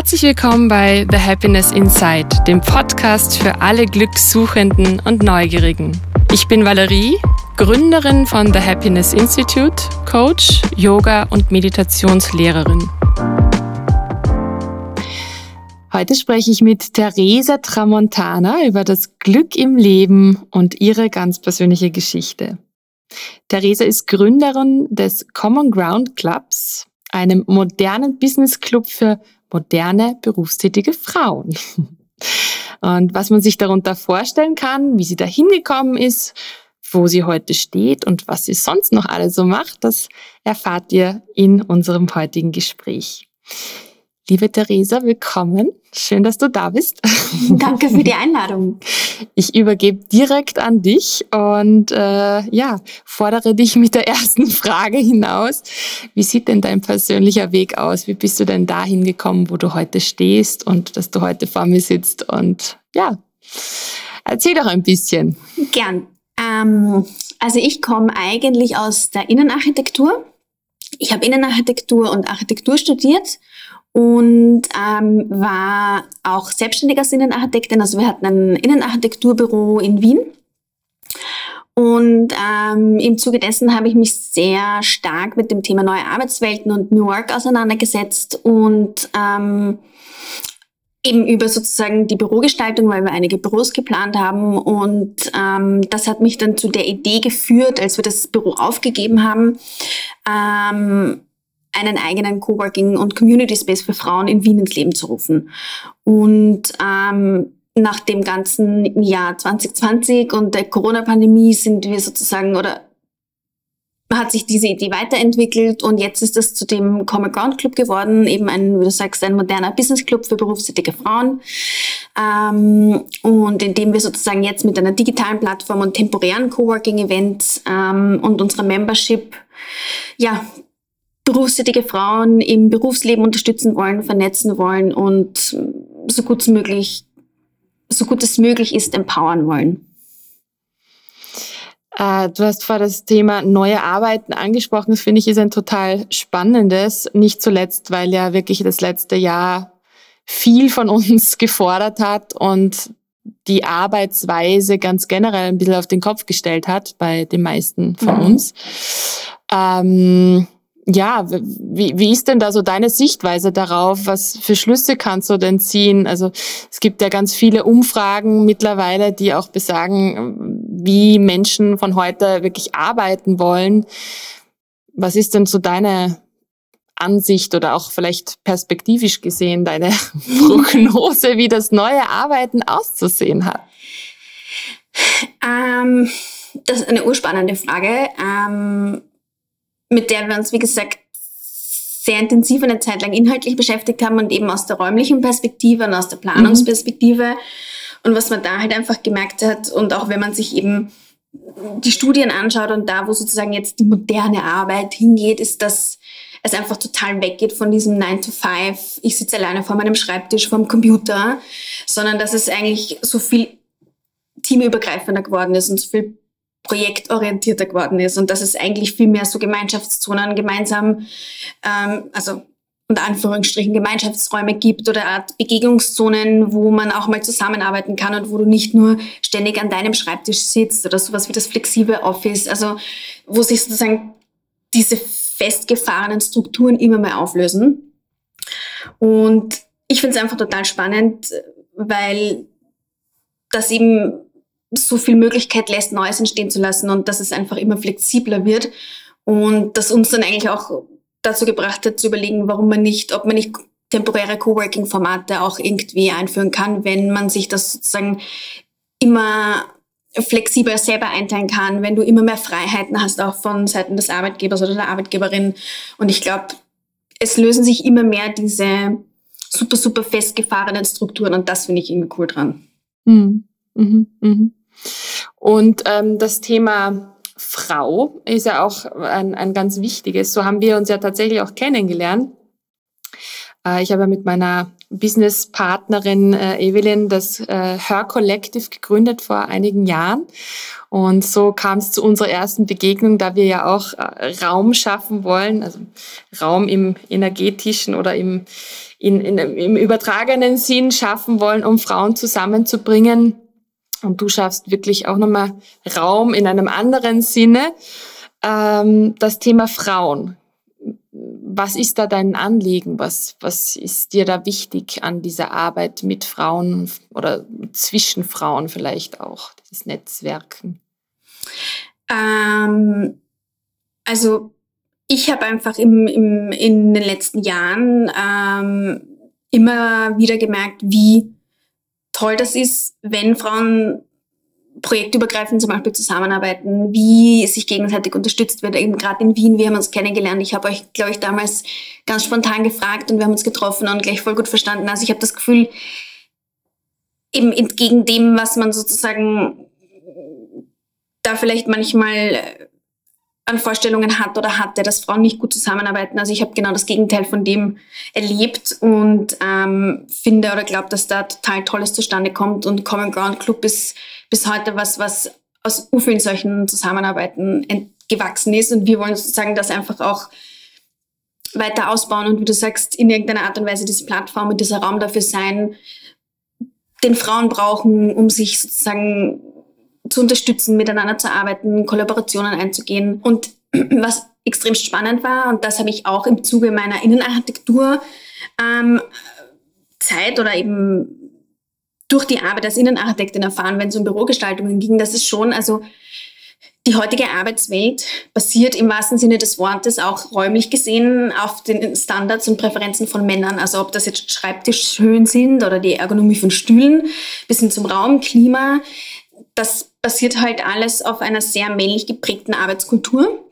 Herzlich willkommen bei The Happiness Inside, dem Podcast für alle Glückssuchenden und Neugierigen. Ich bin Valerie, Gründerin von The Happiness Institute, Coach, Yoga und Meditationslehrerin. Heute spreche ich mit Theresa Tramontana über das Glück im Leben und ihre ganz persönliche Geschichte. Theresa ist Gründerin des Common Ground Clubs, einem modernen Business Club für moderne berufstätige Frauen. Und was man sich darunter vorstellen kann, wie sie da hingekommen ist, wo sie heute steht und was sie sonst noch alles so macht, das erfahrt ihr in unserem heutigen Gespräch. Liebe Theresa, willkommen. Schön, dass du da bist. Danke für die Einladung. Ich übergebe direkt an dich und äh, ja, fordere dich mit der ersten Frage hinaus. Wie sieht denn dein persönlicher Weg aus? Wie bist du denn dahin gekommen, wo du heute stehst und dass du heute vor mir sitzt? Und ja, erzähl doch ein bisschen. Gern. Ähm, also ich komme eigentlich aus der Innenarchitektur. Ich habe Innenarchitektur und Architektur studiert und ähm, war auch selbstständiger Innenarchitektin. Also wir hatten ein Innenarchitekturbüro in Wien. Und ähm, im Zuge dessen habe ich mich sehr stark mit dem Thema neue Arbeitswelten und New Work auseinandergesetzt und ähm, eben über sozusagen die Bürogestaltung, weil wir einige Büros geplant haben. Und ähm, das hat mich dann zu der Idee geführt, als wir das Büro aufgegeben haben, ähm, einen eigenen Coworking und Community Space für Frauen in Wien ins Leben zu rufen. Und ähm, nach dem ganzen Jahr 2020 und der Corona-Pandemie sind wir sozusagen oder hat sich diese Idee weiterentwickelt und jetzt ist es zu dem Common Ground Club geworden, eben ein, wie du sagst, ein moderner Business Club für berufstätige Frauen. Ähm, und in dem wir sozusagen jetzt mit einer digitalen Plattform und temporären Coworking Events ähm, und unserer Membership ja berufstätige Frauen im Berufsleben unterstützen wollen, vernetzen wollen und so gut, möglich, so gut es möglich ist, empowern wollen. Äh, du hast vor das Thema neue Arbeiten angesprochen. Das finde ich ist ein total spannendes. Nicht zuletzt, weil ja wirklich das letzte Jahr viel von uns gefordert hat und die Arbeitsweise ganz generell ein bisschen auf den Kopf gestellt hat bei den meisten von mhm. uns. Ähm, ja, wie, wie ist denn da so deine Sichtweise darauf? Was für Schlüsse kannst du denn ziehen? Also es gibt ja ganz viele Umfragen mittlerweile, die auch besagen, wie Menschen von heute wirklich arbeiten wollen. Was ist denn so deine Ansicht oder auch vielleicht perspektivisch gesehen deine Prognose, wie das neue Arbeiten auszusehen hat? Ähm, das ist eine urspannende Frage. Ähm mit der wir uns, wie gesagt, sehr intensiv eine Zeit lang inhaltlich beschäftigt haben und eben aus der räumlichen Perspektive und aus der Planungsperspektive. Mhm. Und was man da halt einfach gemerkt hat und auch wenn man sich eben die Studien anschaut und da, wo sozusagen jetzt die moderne Arbeit hingeht, ist, dass es einfach total weggeht von diesem 9 to 5, ich sitze alleine vor meinem Schreibtisch, vor dem Computer, sondern dass es eigentlich so viel teamübergreifender geworden ist und so viel projektorientierter geworden ist und dass es eigentlich viel mehr so Gemeinschaftszonen gemeinsam, ähm, also unter Anführungsstrichen Gemeinschaftsräume gibt oder Art Begegnungszonen, wo man auch mal zusammenarbeiten kann und wo du nicht nur ständig an deinem Schreibtisch sitzt oder sowas wie das flexible Office, also wo sich sozusagen diese festgefahrenen Strukturen immer mehr auflösen. Und ich finde es einfach total spannend, weil das eben so viel Möglichkeit lässt, Neues entstehen zu lassen und dass es einfach immer flexibler wird und das uns dann eigentlich auch dazu gebracht hat zu überlegen, warum man nicht, ob man nicht temporäre Coworking-Formate auch irgendwie einführen kann, wenn man sich das sozusagen immer flexibel selber einteilen kann, wenn du immer mehr Freiheiten hast, auch von Seiten des Arbeitgebers oder der Arbeitgeberin. Und ich glaube, es lösen sich immer mehr diese super, super festgefahrenen Strukturen und das finde ich irgendwie cool dran. Mhm. Mhm. Mhm. Und ähm, das Thema Frau ist ja auch ein, ein ganz wichtiges. So haben wir uns ja tatsächlich auch kennengelernt. Äh, ich habe mit meiner Businesspartnerin äh, Evelyn das äh, Her Collective gegründet vor einigen Jahren. Und so kam es zu unserer ersten Begegnung, da wir ja auch äh, Raum schaffen wollen, also Raum im energetischen oder im in, in, im übertragenen Sinn schaffen wollen, um Frauen zusammenzubringen. Und du schaffst wirklich auch nochmal Raum in einem anderen Sinne. Ähm, das Thema Frauen. Was ist da dein Anliegen? Was, was ist dir da wichtig an dieser Arbeit mit Frauen oder zwischen Frauen vielleicht auch, dieses Netzwerken? Ähm, also ich habe einfach im, im, in den letzten Jahren ähm, immer wieder gemerkt, wie toll das ist, wenn Frauen projektübergreifend zum Beispiel zusammenarbeiten, wie sich gegenseitig unterstützt wird. Eben gerade in Wien, wir haben uns kennengelernt. Ich habe euch, glaube ich, damals ganz spontan gefragt und wir haben uns getroffen und gleich voll gut verstanden. Also ich habe das Gefühl, eben entgegen dem, was man sozusagen da vielleicht manchmal an Vorstellungen hat oder hatte, dass Frauen nicht gut zusammenarbeiten. Also ich habe genau das Gegenteil von dem erlebt und ähm, finde oder glaube, dass da total Tolles zustande kommt. Und Common Ground Club ist bis heute was, was aus vielen solchen Zusammenarbeiten gewachsen ist. Und wir wollen sozusagen das einfach auch weiter ausbauen und wie du sagst, in irgendeiner Art und Weise diese Plattform und dieser Raum dafür sein, den Frauen brauchen, um sich sozusagen zu unterstützen, miteinander zu arbeiten, Kollaborationen einzugehen. Und was extrem spannend war, und das habe ich auch im Zuge meiner Innenarchitektur ähm, oder eben durch die Arbeit als Innenarchitektin erfahren, wenn es um Bürogestaltungen ging, dass es schon, also die heutige Arbeitswelt basiert im wahrsten Sinne des Wortes auch räumlich gesehen auf den Standards und Präferenzen von Männern. Also ob das jetzt Schreibtischhöhen sind oder die Ergonomie von Stühlen bis hin zum Raum, Klima. Das basiert halt alles auf einer sehr männlich geprägten Arbeitskultur.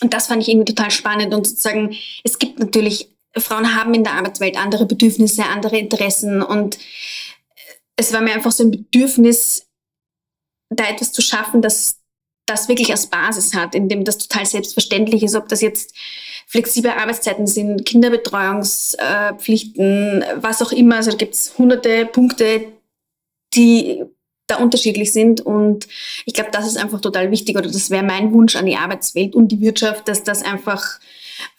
Und das fand ich irgendwie total spannend. Und sozusagen, es gibt natürlich, Frauen haben in der Arbeitswelt andere Bedürfnisse, andere Interessen. Und es war mir einfach so ein Bedürfnis, da etwas zu schaffen, das das wirklich als Basis hat, in dem das total selbstverständlich ist, ob das jetzt flexible Arbeitszeiten sind, Kinderbetreuungspflichten, was auch immer. Also da gibt es hunderte Punkte, die da unterschiedlich sind. Und ich glaube, das ist einfach total wichtig oder das wäre mein Wunsch an die Arbeitswelt und die Wirtschaft, dass das einfach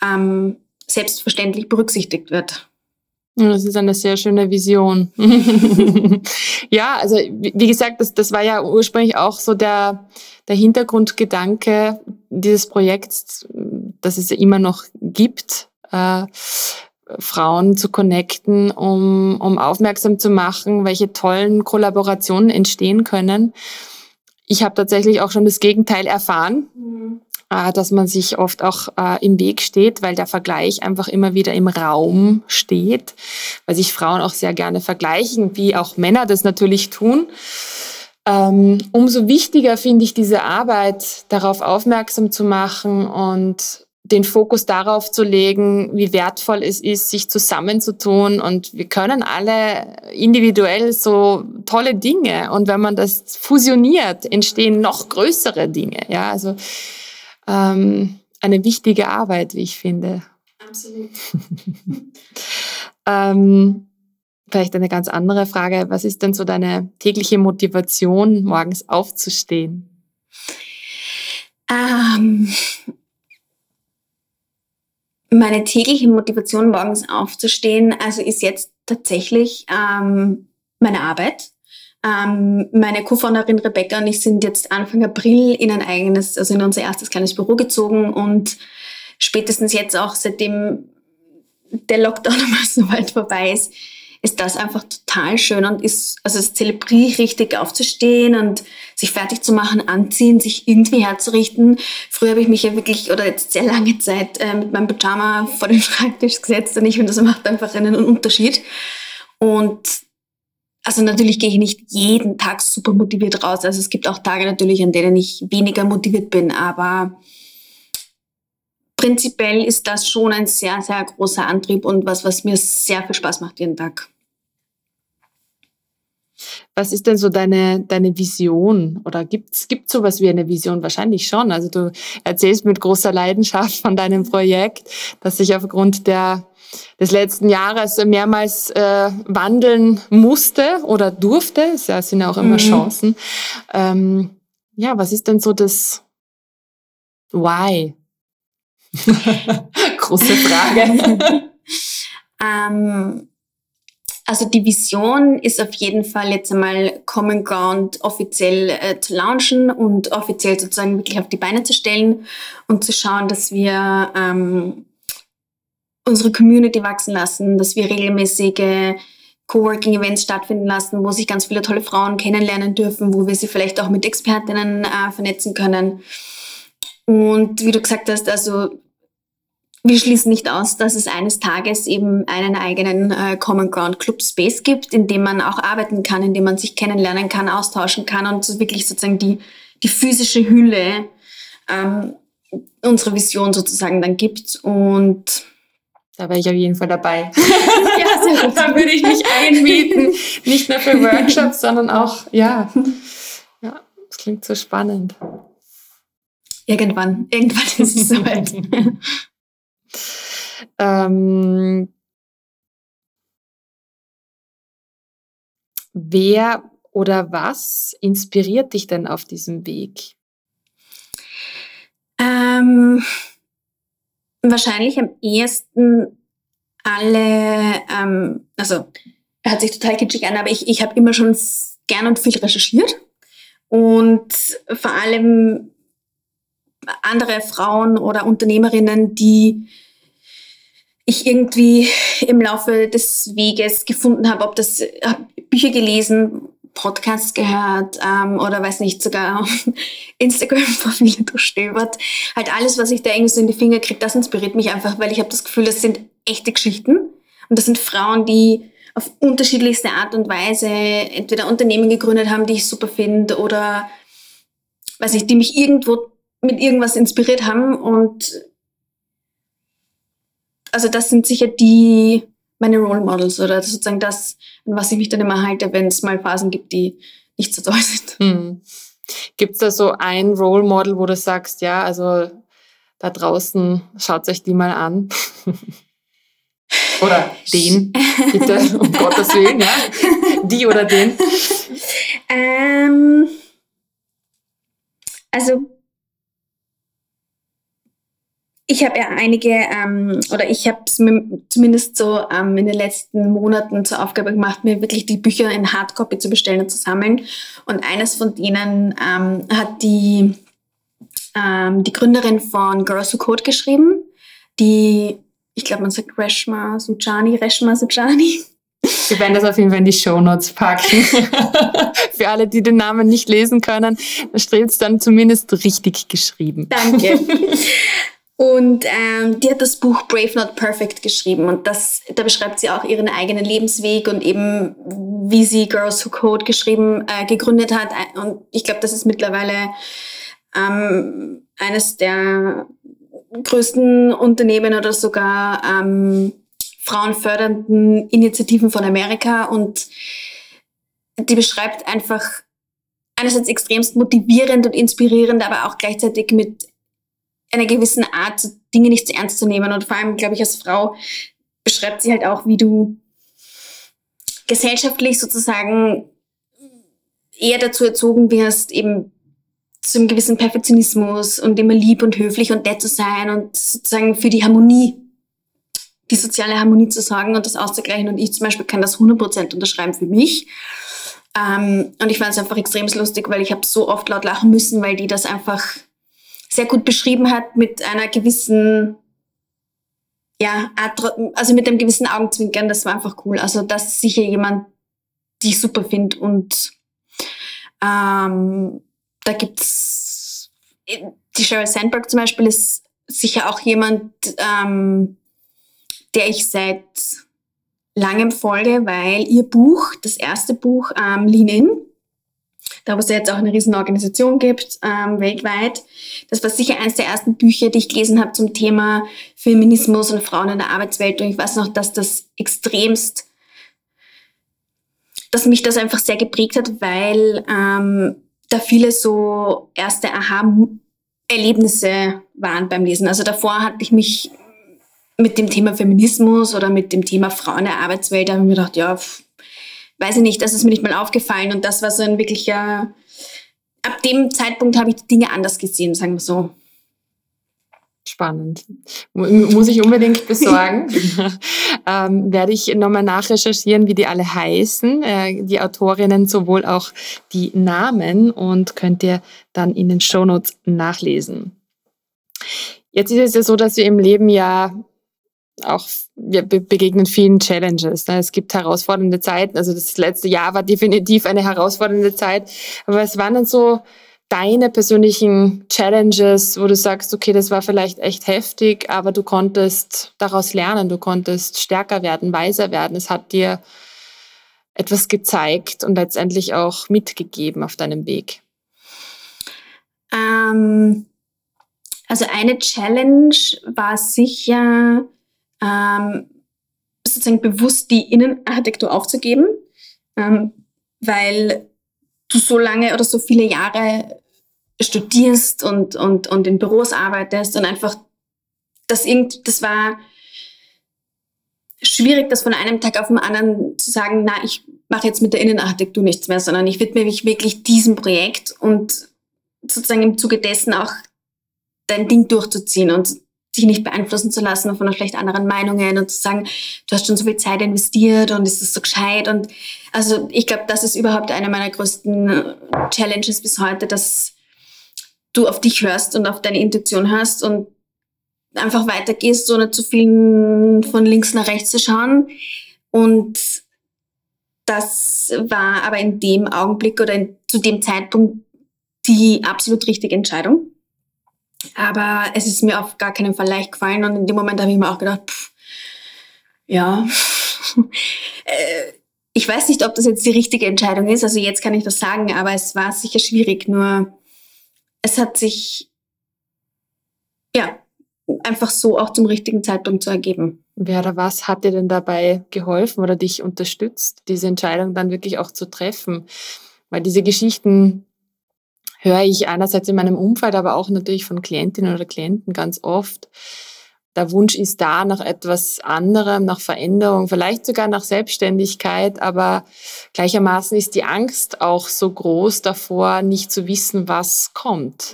ähm, selbstverständlich berücksichtigt wird. Das ist eine sehr schöne Vision. ja, also wie gesagt, das, das war ja ursprünglich auch so der, der Hintergrundgedanke dieses Projekts, dass es ja immer noch gibt, äh, Frauen zu connecten, um, um aufmerksam zu machen, welche tollen Kollaborationen entstehen können. Ich habe tatsächlich auch schon das Gegenteil erfahren. Mhm äh, dass man sich oft auch äh, im Weg steht, weil der Vergleich einfach immer wieder im Raum steht, weil sich Frauen auch sehr gerne vergleichen, wie auch Männer das natürlich tun. Ähm, umso wichtiger finde ich diese Arbeit, darauf aufmerksam zu machen und den Fokus darauf zu legen, wie wertvoll es ist, sich zusammenzutun. Und wir können alle individuell so tolle Dinge. Und wenn man das fusioniert, entstehen noch größere Dinge. Ja, also ähm, eine wichtige Arbeit, wie ich finde. Absolut. ähm, vielleicht eine ganz andere Frage. Was ist denn so deine tägliche Motivation, morgens aufzustehen? Ähm, meine tägliche Motivation, morgens aufzustehen, also ist jetzt tatsächlich ähm, meine Arbeit. Ähm, meine Co-Founderin Rebecca und ich sind jetzt Anfang April in ein eigenes, also in unser erstes kleines Büro gezogen und spätestens jetzt auch, seitdem der Lockdown einmal so weit vorbei ist, ist das einfach total schön und ist, also es zelebriere ich richtig aufzustehen und sich fertig zu machen, anziehen, sich irgendwie herzurichten. Früher habe ich mich ja wirklich, oder jetzt sehr lange Zeit, äh, mit meinem Pyjama vor den Schreibtisch gesetzt und ich finde, das macht einfach einen Unterschied. Und also natürlich gehe ich nicht jeden Tag super motiviert raus. Also es gibt auch Tage natürlich, an denen ich weniger motiviert bin, aber prinzipiell ist das schon ein sehr, sehr großer Antrieb und was, was mir sehr viel Spaß macht jeden Tag. Was ist denn so deine, deine Vision? Oder gibt es sowas wie eine Vision? Wahrscheinlich schon. Also du erzählst mit großer Leidenschaft von deinem Projekt, das sich aufgrund der des letzten Jahres mehrmals äh, wandeln musste oder durfte. Es ja, sind ja auch immer mhm. Chancen. Ähm, ja, was ist denn so das Why? Große Frage. ähm, also die Vision ist auf jeden Fall jetzt einmal Common Ground offiziell äh, zu launchen und offiziell sozusagen wirklich auf die Beine zu stellen und zu schauen, dass wir ähm, unsere Community wachsen lassen, dass wir regelmäßige Coworking-Events stattfinden lassen, wo sich ganz viele tolle Frauen kennenlernen dürfen, wo wir sie vielleicht auch mit Expertinnen äh, vernetzen können. Und wie du gesagt hast, also wir schließen nicht aus, dass es eines Tages eben einen eigenen äh, Common Ground Club Space gibt, in dem man auch arbeiten kann, in dem man sich kennenlernen kann, austauschen kann und so wirklich sozusagen die, die physische Hülle ähm, unserer Vision sozusagen dann gibt. Und da wäre ich auf jeden Fall dabei. ja, sehr da würde ich mich einmieten. Nicht nur für Workshops, sondern auch, ja. Ja, das klingt so spannend. Irgendwann, irgendwann ist es soweit. Ähm, wer oder was inspiriert dich denn auf diesem Weg? Ähm, wahrscheinlich am ehesten alle, ähm, also hört sich total kitschig an, aber ich, ich habe immer schon gern und viel recherchiert und vor allem andere Frauen oder Unternehmerinnen, die ich irgendwie im Laufe des Weges gefunden habe, ob das hab Bücher gelesen, Podcasts gehört ähm, oder weiß nicht, sogar Instagram-Profile durchstöbert. Halt alles, was ich da irgendwie so in die Finger kriege, das inspiriert mich einfach, weil ich habe das Gefühl, das sind echte Geschichten. Und das sind Frauen, die auf unterschiedlichste Art und Weise entweder Unternehmen gegründet haben, die ich super finde, oder weiß nicht, die mich irgendwo mit irgendwas inspiriert haben und also das sind sicher die meine Role Models oder sozusagen das, an was ich mich dann immer halte, wenn es mal Phasen gibt, die nicht so toll sind. Hm. Gibt es da so ein Role Model, wo du sagst, ja, also da draußen schaut euch die mal an? oder den, bitte, um Gottes Willen, ja? Die oder den? Ähm, also ich habe ja einige, ähm, oder ich habe es zumindest so ähm, in den letzten Monaten zur Aufgabe gemacht, mir wirklich die Bücher in Hardcopy zu bestellen und zu sammeln. Und eines von denen ähm, hat die, ähm, die Gründerin von Girls Who Code geschrieben, die, ich glaube, man sagt Reshma Sujani, Reshma Sujani. Wir werden das auf jeden Fall in die Show Notes packen. Für alle, die den Namen nicht lesen können, steht es dann zumindest richtig geschrieben. Danke. Und ähm, die hat das Buch Brave Not Perfect geschrieben und das, da beschreibt sie auch ihren eigenen Lebensweg und eben, wie sie Girls Who Code geschrieben, äh, gegründet hat. Und ich glaube, das ist mittlerweile ähm, eines der größten Unternehmen oder sogar ähm, frauenfördernden Initiativen von Amerika und die beschreibt einfach einerseits extremst motivierend und inspirierend, aber auch gleichzeitig mit einer gewissen Art, Dinge nicht zu ernst zu nehmen. Und vor allem, glaube ich, als Frau beschreibt sie halt auch, wie du gesellschaftlich sozusagen eher dazu erzogen wirst, eben zu einem gewissen Perfektionismus und immer lieb und höflich und nett zu sein und sozusagen für die Harmonie, die soziale Harmonie zu sorgen und das auszugleichen. Und ich zum Beispiel kann das 100% unterschreiben für mich. Ähm, und ich fand es einfach extrem lustig, weil ich habe so oft laut lachen müssen, weil die das einfach sehr gut beschrieben hat mit einer gewissen, ja, also mit einem gewissen Augenzwinkern. Das war einfach cool. Also das ist sicher jemand, die ich super finde. Und ähm, da gibt's die Sheryl Sandberg zum Beispiel ist sicher auch jemand, ähm, der ich seit langem folge, weil ihr Buch, das erste Buch, ähm, Lean In, da wo es jetzt auch eine riesen Organisation gibt, ähm, weltweit. Das war sicher eines der ersten Bücher, die ich gelesen habe zum Thema Feminismus und Frauen in der Arbeitswelt. Und ich weiß noch, dass das extremst, dass mich das einfach sehr geprägt hat, weil ähm, da viele so erste Aha-Erlebnisse waren beim Lesen. Also davor hatte ich mich mit dem Thema Feminismus oder mit dem Thema Frauen in der Arbeitswelt, da habe ich mir gedacht, ja, weiß ich nicht, das ist mir nicht mal aufgefallen. Und das war so ein wirklicher, ab dem Zeitpunkt habe ich die Dinge anders gesehen, sagen wir so. Spannend. Muss ich unbedingt besorgen. ähm, werde ich nochmal nachrecherchieren, wie die alle heißen, äh, die Autorinnen, sowohl auch die Namen und könnt ihr dann in den Shownotes nachlesen. Jetzt ist es ja so, dass wir im Leben ja auch, wir begegnen vielen Challenges. Ne? Es gibt herausfordernde Zeiten. Also das letzte Jahr war definitiv eine herausfordernde Zeit. Aber es waren dann so deine persönlichen Challenges, wo du sagst, okay, das war vielleicht echt heftig, aber du konntest daraus lernen, du konntest stärker werden, weiser werden. Es hat dir etwas gezeigt und letztendlich auch mitgegeben auf deinem Weg. Ähm, also eine Challenge war sicher, ähm, sozusagen bewusst die Innenarchitektur aufzugeben, ähm, weil du so lange oder so viele Jahre studierst und, und, und in Büros arbeitest und einfach das irgend, das war schwierig, das von einem Tag auf den anderen zu sagen, na, ich mache jetzt mit der Innenarchitektur nichts mehr, sondern ich widme mich wirklich diesem Projekt und sozusagen im Zuge dessen auch dein Ding durchzuziehen und dich nicht beeinflussen zu lassen von vielleicht anderen Meinungen und zu sagen, du hast schon so viel Zeit investiert und ist das so gescheit und also ich glaube, das ist überhaupt eine meiner größten Challenges bis heute, dass du auf dich hörst und auf deine Intuition hörst und einfach weitergehst, ohne zu viel von links nach rechts zu schauen. Und das war aber in dem Augenblick oder in, zu dem Zeitpunkt die absolut richtige Entscheidung. Aber es ist mir auf gar keinen Fall leicht gefallen und in dem Moment habe ich mir auch gedacht, pff, ja, äh, ich weiß nicht, ob das jetzt die richtige Entscheidung ist. Also jetzt kann ich das sagen, aber es war sicher schwierig. Nur es hat sich ja einfach so auch zum richtigen Zeitpunkt zu ergeben. Wer oder was hat dir denn dabei geholfen oder dich unterstützt, diese Entscheidung dann wirklich auch zu treffen? Weil diese Geschichten höre ich einerseits in meinem Umfeld, aber auch natürlich von Klientinnen oder Klienten ganz oft. Der Wunsch ist da nach etwas anderem, nach Veränderung, vielleicht sogar nach Selbstständigkeit, aber gleichermaßen ist die Angst auch so groß davor, nicht zu wissen, was kommt.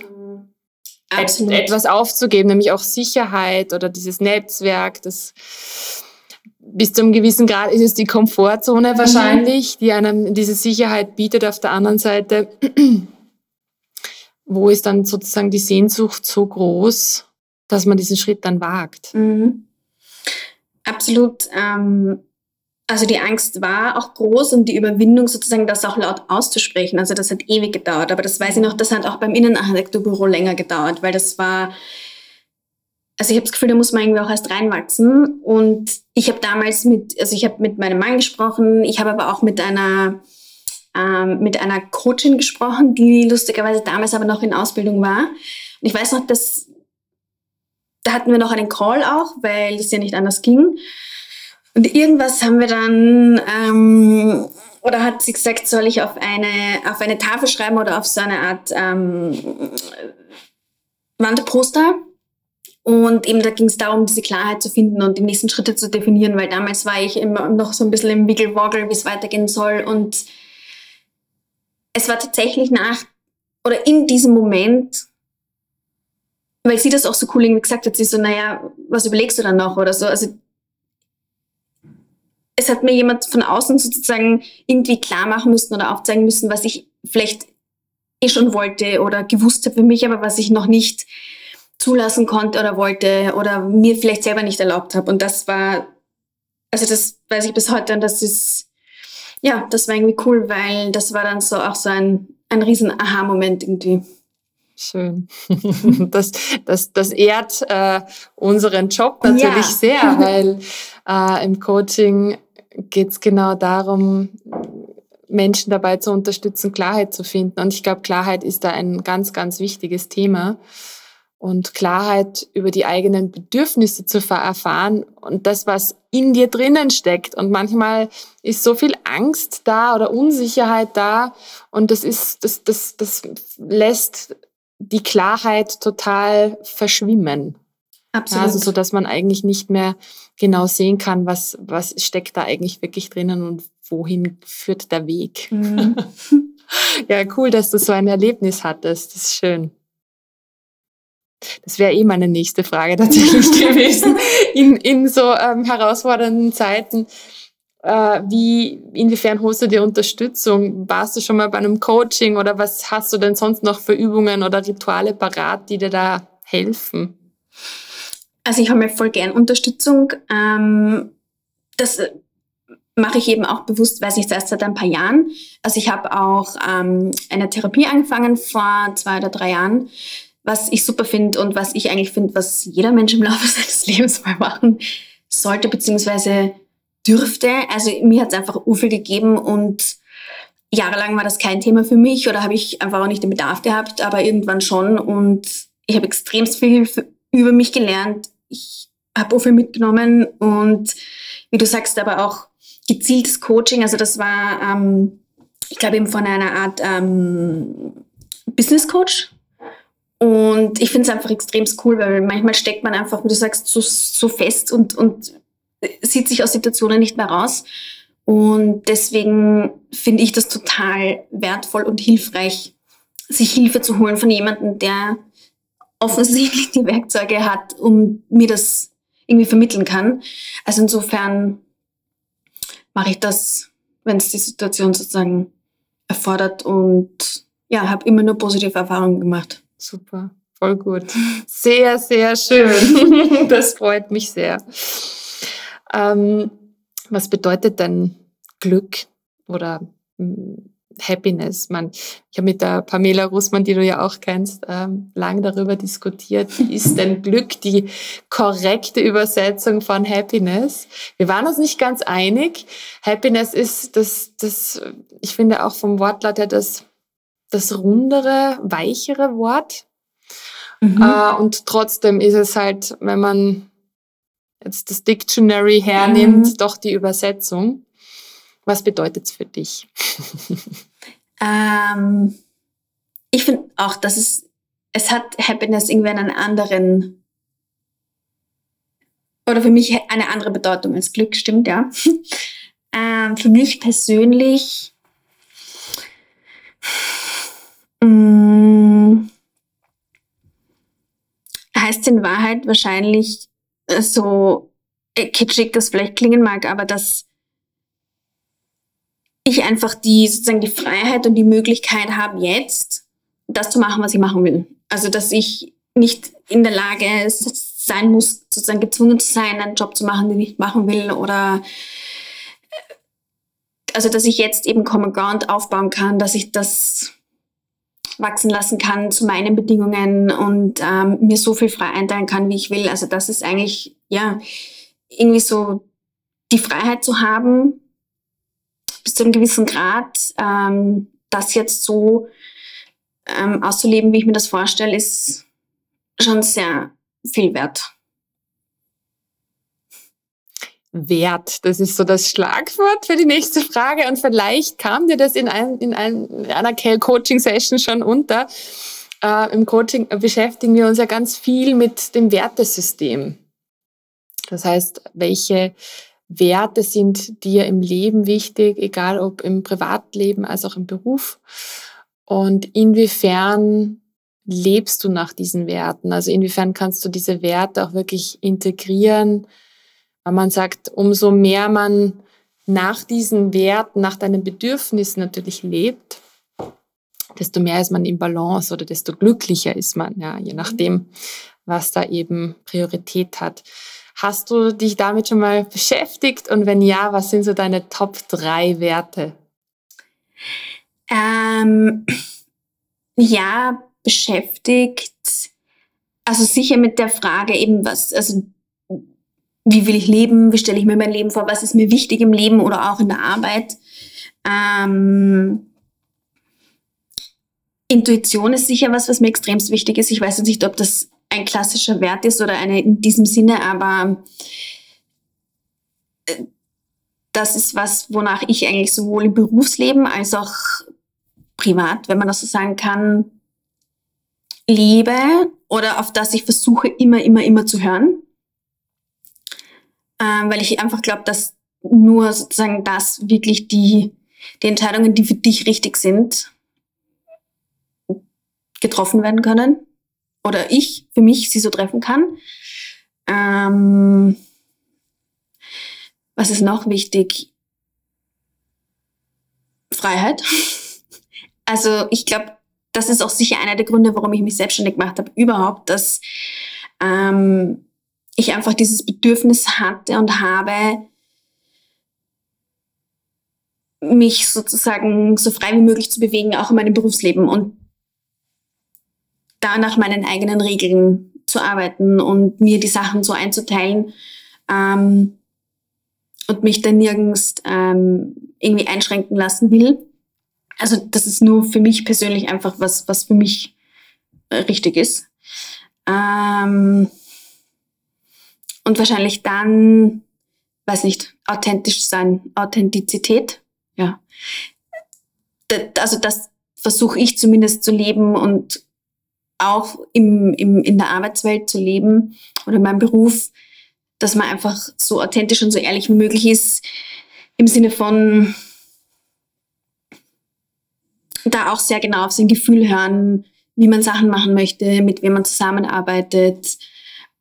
Absolut. etwas aufzugeben, nämlich auch Sicherheit oder dieses Netzwerk, das bis zu einem gewissen Grad ist es die Komfortzone mhm. wahrscheinlich, die einem diese Sicherheit bietet. Auf der anderen Seite wo ist dann sozusagen die Sehnsucht so groß, dass man diesen Schritt dann wagt? Mhm. Absolut. Ähm, also die Angst war auch groß und die Überwindung sozusagen, das auch laut auszusprechen. Also das hat ewig gedauert. Aber das weiß ich noch, das hat auch beim Innenarchitekturbüro länger gedauert, weil das war, also ich habe das Gefühl, da muss man irgendwie auch erst reinwachsen. Und ich habe damals mit, also ich habe mit meinem Mann gesprochen, ich habe aber auch mit einer ähm, mit einer Coachin gesprochen, die lustigerweise damals aber noch in Ausbildung war. Und ich weiß noch, dass da hatten wir noch einen Call auch, weil es ja nicht anders ging. Und irgendwas haben wir dann, ähm, oder hat sie gesagt, soll ich auf eine, auf eine Tafel schreiben oder auf so eine Art ähm, Wandposter? Und eben da ging es darum, diese Klarheit zu finden und die nächsten Schritte zu definieren, weil damals war ich immer noch so ein bisschen im Wiggle-Woggle, wie es weitergehen soll. Und es war tatsächlich nach oder in diesem Moment, weil sie das auch so cool irgendwie gesagt hat, sie so, naja, was überlegst du dann noch oder so. Also es hat mir jemand von außen sozusagen irgendwie klar machen müssen oder aufzeigen müssen, was ich vielleicht eh schon wollte oder gewusst habe für mich, aber was ich noch nicht zulassen konnte oder wollte oder mir vielleicht selber nicht erlaubt habe. Und das war, also das weiß ich bis heute und das ist ja, das war irgendwie cool, weil das war dann so auch so ein, ein riesen Aha-Moment irgendwie. Schön. Das, das, das ehrt äh, unseren Job natürlich ja. sehr, weil äh, im Coaching geht es genau darum, Menschen dabei zu unterstützen, Klarheit zu finden. Und ich glaube, Klarheit ist da ein ganz, ganz wichtiges Thema und Klarheit über die eigenen Bedürfnisse zu erfahren und das, was in dir drinnen steckt. Und manchmal ist so viel Angst da oder Unsicherheit da und das ist, das, das, das lässt die Klarheit total verschwimmen. Absolut. Also so, dass man eigentlich nicht mehr genau sehen kann, was, was steckt da eigentlich wirklich drinnen und wohin führt der Weg. Mhm. ja, cool, dass du so ein Erlebnis hattest. Das ist schön. Das wäre eh meine nächste Frage tatsächlich gewesen in, in so ähm, herausfordernden Zeiten. Äh, wie, inwiefern holst du dir Unterstützung? Warst du schon mal bei einem Coaching oder was hast du denn sonst noch für Übungen oder Rituale parat, die dir da helfen? Also ich habe mir voll gern Unterstützung. Ähm, das mache ich eben auch bewusst, weiß ich erst seit ein paar Jahren. Also ich habe auch ähm, eine Therapie angefangen vor zwei oder drei Jahren, was ich super finde und was ich eigentlich finde, was jeder Mensch im Laufe seines Lebens mal machen sollte, beziehungsweise dürfte. Also mir hat es einfach Ufel gegeben und jahrelang war das kein Thema für mich oder habe ich einfach auch nicht den Bedarf gehabt, aber irgendwann schon und ich habe extrem viel über mich gelernt. Ich habe Ufel mitgenommen und wie du sagst, aber auch gezieltes Coaching. Also das war, ähm, ich glaube eben von einer Art ähm, Business Coach. Und ich finde es einfach extrem cool, weil manchmal steckt man einfach, wie du sagst, so, so fest und, und sieht sich aus Situationen nicht mehr raus. Und deswegen finde ich das total wertvoll und hilfreich, sich Hilfe zu holen von jemandem, der offensichtlich die Werkzeuge hat, um mir das irgendwie vermitteln kann. Also insofern mache ich das, wenn es die Situation sozusagen erfordert und ja, habe immer nur positive Erfahrungen gemacht. Super, voll gut. Sehr, sehr schön. das freut mich sehr. Ähm, was bedeutet denn Glück oder hm, Happiness? Man, ich habe mit der Pamela Russmann, die du ja auch kennst, ähm, lang darüber diskutiert. Ist denn Glück die korrekte Übersetzung von Happiness? Wir waren uns nicht ganz einig. Happiness ist das, das ich finde auch vom Wortlaut her das, das rundere, weichere Wort. Mhm. Äh, und trotzdem ist es halt, wenn man jetzt das Dictionary hernimmt, mhm. doch die Übersetzung. Was bedeutet es für dich? ähm, ich finde auch, dass es, es hat Happiness irgendwie einen anderen, oder für mich eine andere Bedeutung als Glück, stimmt, ja. ähm, für mich persönlich, mm, heißt in Wahrheit wahrscheinlich so äh, kitschig das vielleicht klingen mag, aber dass ich einfach die sozusagen die Freiheit und die Möglichkeit habe jetzt das zu machen, was ich machen will. Also dass ich nicht in der Lage sein muss, sozusagen gezwungen zu sein, einen Job zu machen, den ich machen will oder äh, also dass ich jetzt eben Common Ground aufbauen kann, dass ich das wachsen lassen kann zu meinen Bedingungen und ähm, mir so viel frei einteilen kann, wie ich will. Also das ist eigentlich ja irgendwie so die Freiheit zu haben, bis zu einem gewissen Grad, ähm, das jetzt so ähm, auszuleben, wie ich mir das vorstelle, ist schon sehr viel wert. Wert, das ist so das Schlagwort für die nächste Frage. Und vielleicht kam dir das in, ein, in, ein, in einer Coaching-Session schon unter. Äh, Im Coaching beschäftigen wir uns ja ganz viel mit dem Wertesystem. Das heißt, welche Werte sind dir im Leben wichtig, egal ob im Privatleben als auch im Beruf? Und inwiefern lebst du nach diesen Werten? Also inwiefern kannst du diese Werte auch wirklich integrieren? Man sagt, umso mehr man nach diesen Werten, nach deinen Bedürfnissen natürlich lebt, desto mehr ist man im Balance oder desto glücklicher ist man, ja, je nachdem, was da eben Priorität hat. Hast du dich damit schon mal beschäftigt? Und wenn ja, was sind so deine Top 3 Werte? Ähm, ja, beschäftigt. Also sicher mit der Frage eben, was, also wie will ich leben, wie stelle ich mir mein Leben vor, was ist mir wichtig im Leben oder auch in der Arbeit. Ähm, Intuition ist sicher was, was mir extremst wichtig ist. Ich weiß jetzt nicht, ob das ein klassischer Wert ist oder eine in diesem Sinne, aber äh, das ist was, wonach ich eigentlich sowohl im Berufsleben als auch privat, wenn man das so sagen kann, lebe oder auf das ich versuche immer, immer, immer zu hören. Ähm, weil ich einfach glaube, dass nur sozusagen das wirklich die, die Entscheidungen, die für dich richtig sind, getroffen werden können. oder ich für mich sie so treffen kann. Ähm, was ist noch wichtig? Freiheit. Also ich glaube, das ist auch sicher einer der Gründe, warum ich mich selbstständig gemacht habe, überhaupt, dass ähm, ich einfach dieses Bedürfnis hatte und habe, mich sozusagen so frei wie möglich zu bewegen, auch in meinem Berufsleben und da nach meinen eigenen Regeln zu arbeiten und mir die Sachen so einzuteilen ähm, und mich dann nirgends ähm, irgendwie einschränken lassen will. Also das ist nur für mich persönlich einfach was, was für mich äh, richtig ist. Ähm, und wahrscheinlich dann, weiß nicht, authentisch sein, Authentizität, ja. Also das versuche ich zumindest zu leben und auch im, im, in der Arbeitswelt zu leben oder in meinem Beruf, dass man einfach so authentisch und so ehrlich wie möglich ist, im Sinne von da auch sehr genau auf sein Gefühl hören, wie man Sachen machen möchte, mit wem man zusammenarbeitet,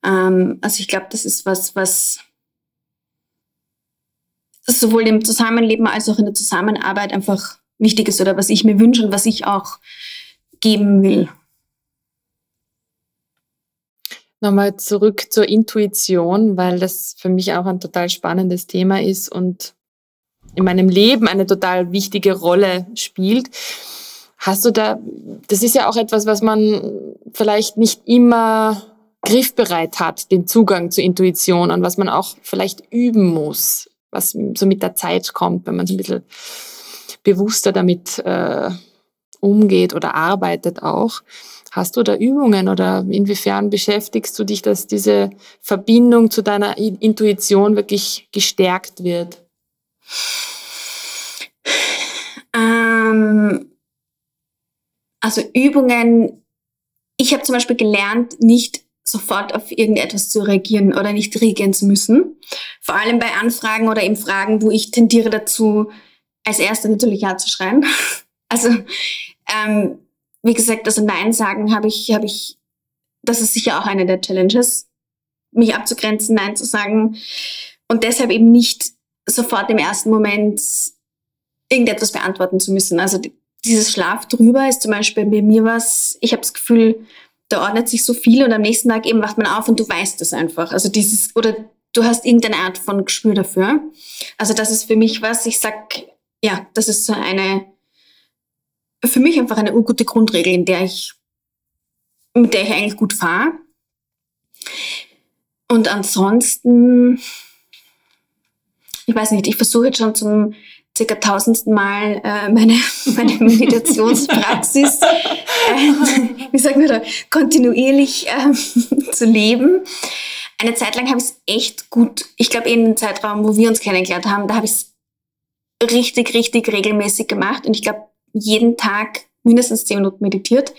ähm, also ich glaube, das ist was, was sowohl im Zusammenleben als auch in der Zusammenarbeit einfach wichtig ist oder was ich mir wünsche und was ich auch geben will. Nochmal zurück zur Intuition, weil das für mich auch ein total spannendes Thema ist und in meinem Leben eine total wichtige Rolle spielt. Hast du da, das ist ja auch etwas, was man vielleicht nicht immer griffbereit hat, den Zugang zur Intuition und was man auch vielleicht üben muss, was so mit der Zeit kommt, wenn man so ein bisschen bewusster damit äh, umgeht oder arbeitet auch. Hast du da Übungen oder inwiefern beschäftigst du dich, dass diese Verbindung zu deiner Intuition wirklich gestärkt wird? Ähm, also Übungen, ich habe zum Beispiel gelernt, nicht sofort auf irgendetwas zu reagieren oder nicht reagieren zu müssen. Vor allem bei Anfragen oder eben Fragen, wo ich tendiere dazu, als Erster natürlich Ja zu schreien. Also, ähm, wie gesagt, also Nein sagen habe ich, habe ich, das ist sicher auch eine der Challenges, mich abzugrenzen, Nein zu sagen und deshalb eben nicht sofort im ersten Moment irgendetwas beantworten zu müssen. Also dieses Schlaf drüber ist zum Beispiel bei mir was, ich habe das Gefühl, da ordnet sich so viel und am nächsten Tag eben wacht man auf und du weißt es einfach. Also dieses, oder du hast irgendeine Art von Gespür dafür. Also das ist für mich was, ich sag, ja, das ist so eine, für mich einfach eine gute Grundregel, in der ich, mit der ich eigentlich gut fahre. Und ansonsten, ich weiß nicht, ich versuche jetzt schon zum circa tausendsten Mal äh, meine, meine Meditationspraxis, äh, wie sagt man da, kontinuierlich äh, zu leben. Eine Zeit lang habe ich es echt gut, ich glaube in dem Zeitraum, wo wir uns kennengelernt haben, da habe ich es richtig, richtig regelmäßig gemacht und ich glaube jeden Tag mindestens zehn Minuten meditiert.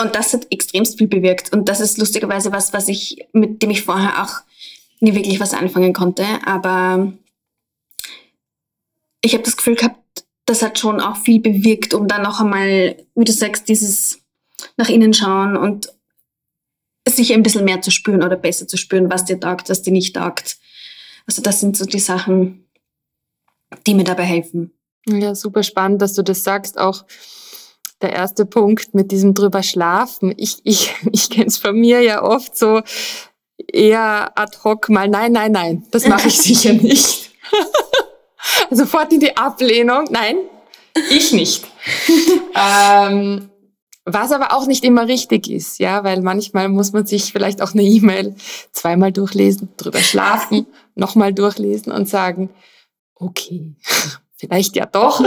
Und das hat extremst viel bewirkt. Und das ist lustigerweise was, was ich, mit dem ich vorher auch nie wirklich was anfangen konnte. Aber ich habe das Gefühl gehabt, das hat schon auch viel bewirkt, um dann noch einmal, wie du sagst, dieses nach innen schauen und sich ein bisschen mehr zu spüren oder besser zu spüren, was dir taugt, was dir nicht taugt. Also das sind so die Sachen, die mir dabei helfen. Ja, super spannend, dass du das sagst. Auch der erste Punkt mit diesem drüber schlafen. Ich, ich, ich kenne es von mir ja oft so eher ad hoc mal, nein, nein, nein, das mache ich sicher nicht. Sofort in die Ablehnung. Nein, ich nicht. ähm, was aber auch nicht immer richtig ist, ja, weil manchmal muss man sich vielleicht auch eine E-Mail zweimal durchlesen, drüber schlafen, nochmal durchlesen und sagen, okay, vielleicht ja doch.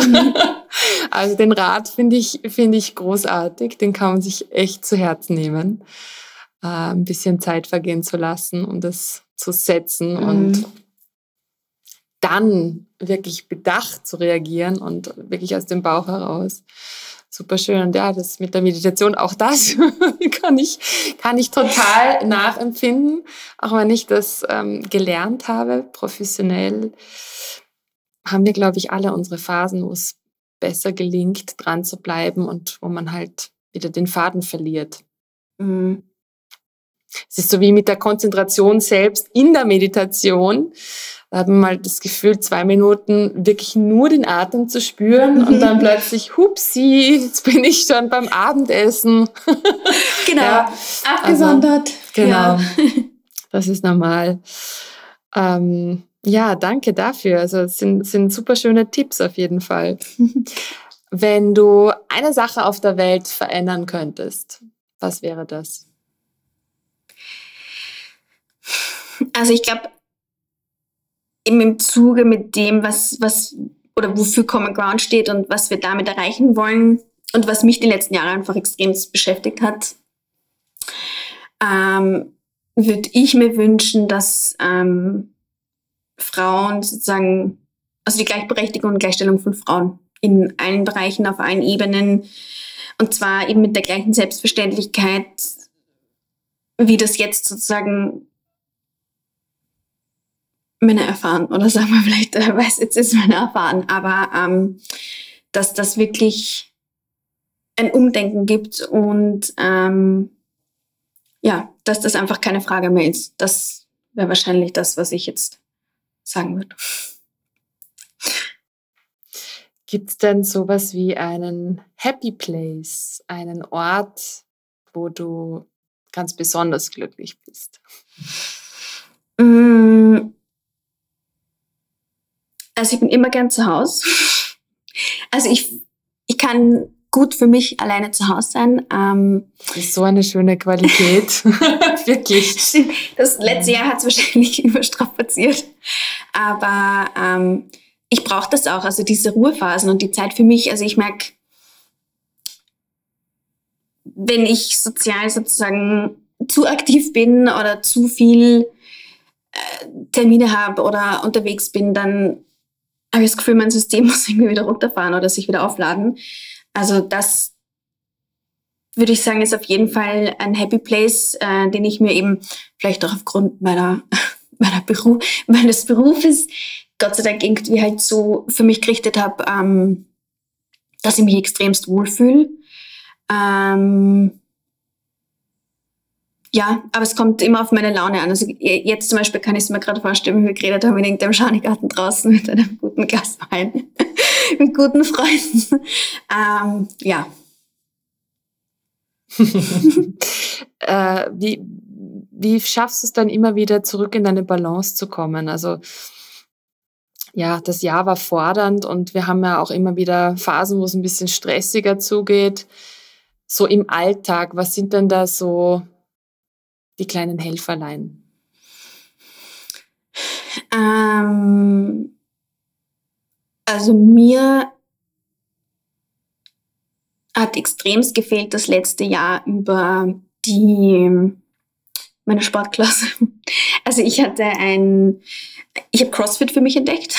also den Rat finde ich, finde ich großartig, den kann man sich echt zu Herzen nehmen, äh, ein bisschen Zeit vergehen zu lassen und das zu setzen mhm. und dann wirklich bedacht zu reagieren und wirklich aus dem Bauch heraus. Super schön. Und ja, das mit der Meditation, auch das kann ich, kann ich total nachempfinden. Auch wenn ich das ähm, gelernt habe, professionell, haben wir, glaube ich, alle unsere Phasen, wo es besser gelingt, dran zu bleiben und wo man halt wieder den Faden verliert. Mhm. Es ist so wie mit der Konzentration selbst in der Meditation. Da hat man mal das Gefühl, zwei Minuten wirklich nur den Atem zu spüren und dann plötzlich, hupsi, jetzt bin ich schon beim Abendessen. Genau, ja, abgesondert. Also, genau, ja. das ist normal. Ähm, ja, danke dafür. Also es sind, sind super schöne Tipps auf jeden Fall. Wenn du eine Sache auf der Welt verändern könntest, was wäre das? Also ich glaube, eben im Zuge mit dem, was, was oder wofür Common Ground steht und was wir damit erreichen wollen und was mich die letzten Jahre einfach extrem beschäftigt hat, ähm, würde ich mir wünschen, dass ähm, Frauen sozusagen, also die Gleichberechtigung und Gleichstellung von Frauen in allen Bereichen, auf allen Ebenen, und zwar eben mit der gleichen Selbstverständlichkeit, wie das jetzt sozusagen Männer erfahren oder sagen wir vielleicht, äh, weiß jetzt ist Männer erfahren, aber ähm, dass das wirklich ein Umdenken gibt und ähm, ja, dass das einfach keine Frage mehr ist. Das wäre wahrscheinlich das, was ich jetzt sagen würde. Gibt es denn sowas wie einen Happy Place, einen Ort, wo du ganz besonders glücklich bist? Mm, also ich bin immer gern zu Hause. Also ich, ich kann gut für mich alleine zu Hause sein. Ähm, das ist so eine schöne Qualität. Wirklich. Das letzte Jahr hat es wahrscheinlich überstrapaziert. Aber ähm, ich brauche das auch, also diese Ruhephasen und die Zeit für mich. Also ich merke, wenn ich sozial sozusagen zu aktiv bin oder zu viel äh, Termine habe oder unterwegs bin, dann habe ich das Gefühl, mein System muss irgendwie wieder runterfahren oder sich wieder aufladen. Also das würde ich sagen, ist auf jeden Fall ein Happy Place, äh, den ich mir eben vielleicht auch aufgrund meiner, meiner Beruf, meines Berufes Gott sei Dank irgendwie halt so für mich gerichtet habe, ähm, dass ich mich extremst wohlfühle. Ähm, ja, aber es kommt immer auf meine Laune an. Also jetzt zum Beispiel kann ich es mir gerade vorstellen, wie wir geredet haben in irgendeinem Schanigarten draußen mit einem guten Glas Wein, mit guten Freunden. Ähm, ja. äh, wie, wie schaffst du es dann immer wieder zurück in deine Balance zu kommen? Also ja, das Jahr war fordernd und wir haben ja auch immer wieder Phasen, wo es ein bisschen stressiger zugeht. So im Alltag, was sind denn da so die kleinen Helferlein? Ähm, also mir hat extremst gefehlt das letzte Jahr über die meine Sportklasse. Also ich hatte ein, ich habe CrossFit für mich entdeckt.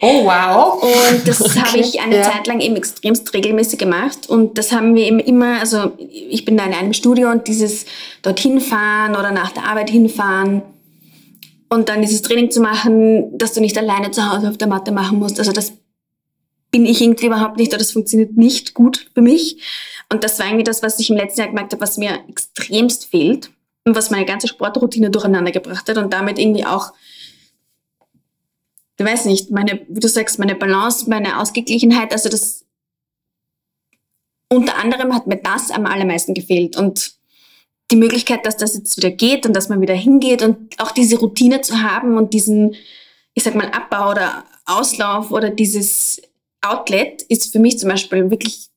Oh wow! Und das okay. habe ich eine ja. Zeit lang eben extremst regelmäßig gemacht. Und das haben wir eben immer, also ich bin da in einem Studio und dieses dorthin fahren oder nach der Arbeit hinfahren und dann dieses Training zu machen, dass du nicht alleine zu Hause auf der Matte machen musst. Also das bin ich irgendwie überhaupt nicht oder das funktioniert nicht gut für mich. Und das war irgendwie das, was ich im letzten Jahr gemerkt habe, was mir extremst fehlt und was meine ganze Sportroutine durcheinander gebracht hat und damit irgendwie auch, ich weiß nicht, meine, wie du sagst, meine Balance, meine Ausgeglichenheit, also das, unter anderem hat mir das am allermeisten gefehlt und die Möglichkeit, dass das jetzt wieder geht und dass man wieder hingeht und auch diese Routine zu haben und diesen, ich sag mal, Abbau oder Auslauf oder dieses Outlet ist für mich zum Beispiel wirklich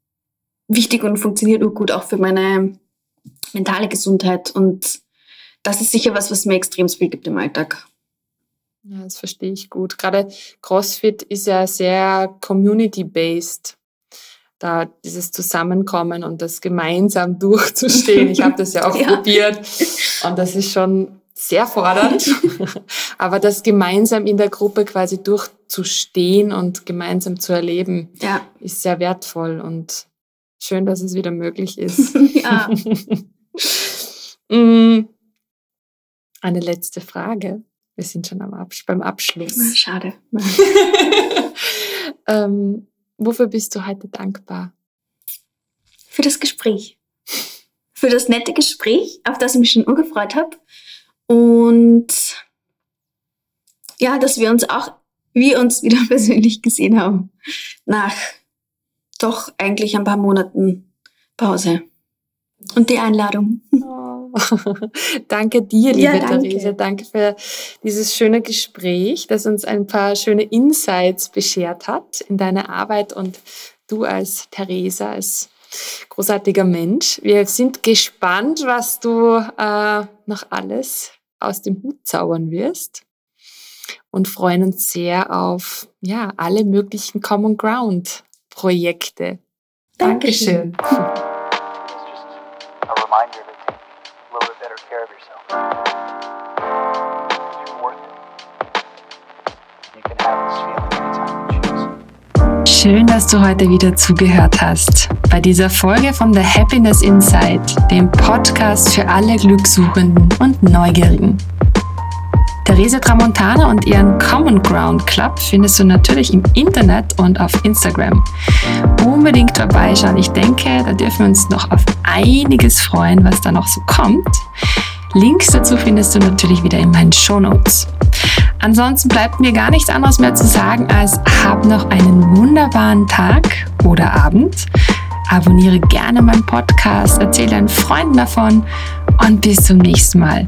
wichtig und funktioniert nur gut auch für meine mentale Gesundheit. Und das ist sicher was, was mir extrem viel gibt im Alltag. Ja, das verstehe ich gut. Gerade CrossFit ist ja sehr community-based. Da dieses Zusammenkommen und das gemeinsam durchzustehen. Ich habe das ja auch ja. probiert und das ist schon sehr fordernd. Aber das gemeinsam in der Gruppe quasi durchzustehen und gemeinsam zu erleben, ja. ist sehr wertvoll und schön, dass es wieder möglich ist. ja. Mm. Eine letzte Frage. Wir sind schon am Abs beim Abschluss. Schade. ähm, wofür bist du heute dankbar? Für das Gespräch. für das nette Gespräch, auf das ich mich schon urgefreut habe. Und ja, dass wir uns auch, wir uns wieder persönlich gesehen haben. Nach doch eigentlich ein paar Monaten Pause. Und die Einladung. Oh. danke dir, liebe ja, danke. Therese. Danke für dieses schöne Gespräch, das uns ein paar schöne Insights beschert hat in deine Arbeit und du als Theresa, als großartiger Mensch. Wir sind gespannt, was du äh, noch alles aus dem Hut zaubern wirst und freuen uns sehr auf ja, alle möglichen Common Ground Projekte. Dankeschön. Dankeschön. Schön, dass du heute wieder zugehört hast bei dieser Folge von The Happiness Inside, dem Podcast für alle Glückssuchenden und Neugierigen. Therese Tramontana und ihren Common Ground Club findest du natürlich im Internet und auf Instagram. Unbedingt vorbeischauen. Ich denke, da dürfen wir uns noch auf einiges freuen, was da noch so kommt. Links dazu findest du natürlich wieder in meinen Show Notes. Ansonsten bleibt mir gar nichts anderes mehr zu sagen als hab noch einen wunderbaren Tag oder Abend. Abonniere gerne meinen Podcast, erzähle deinen Freunden davon und bis zum nächsten Mal.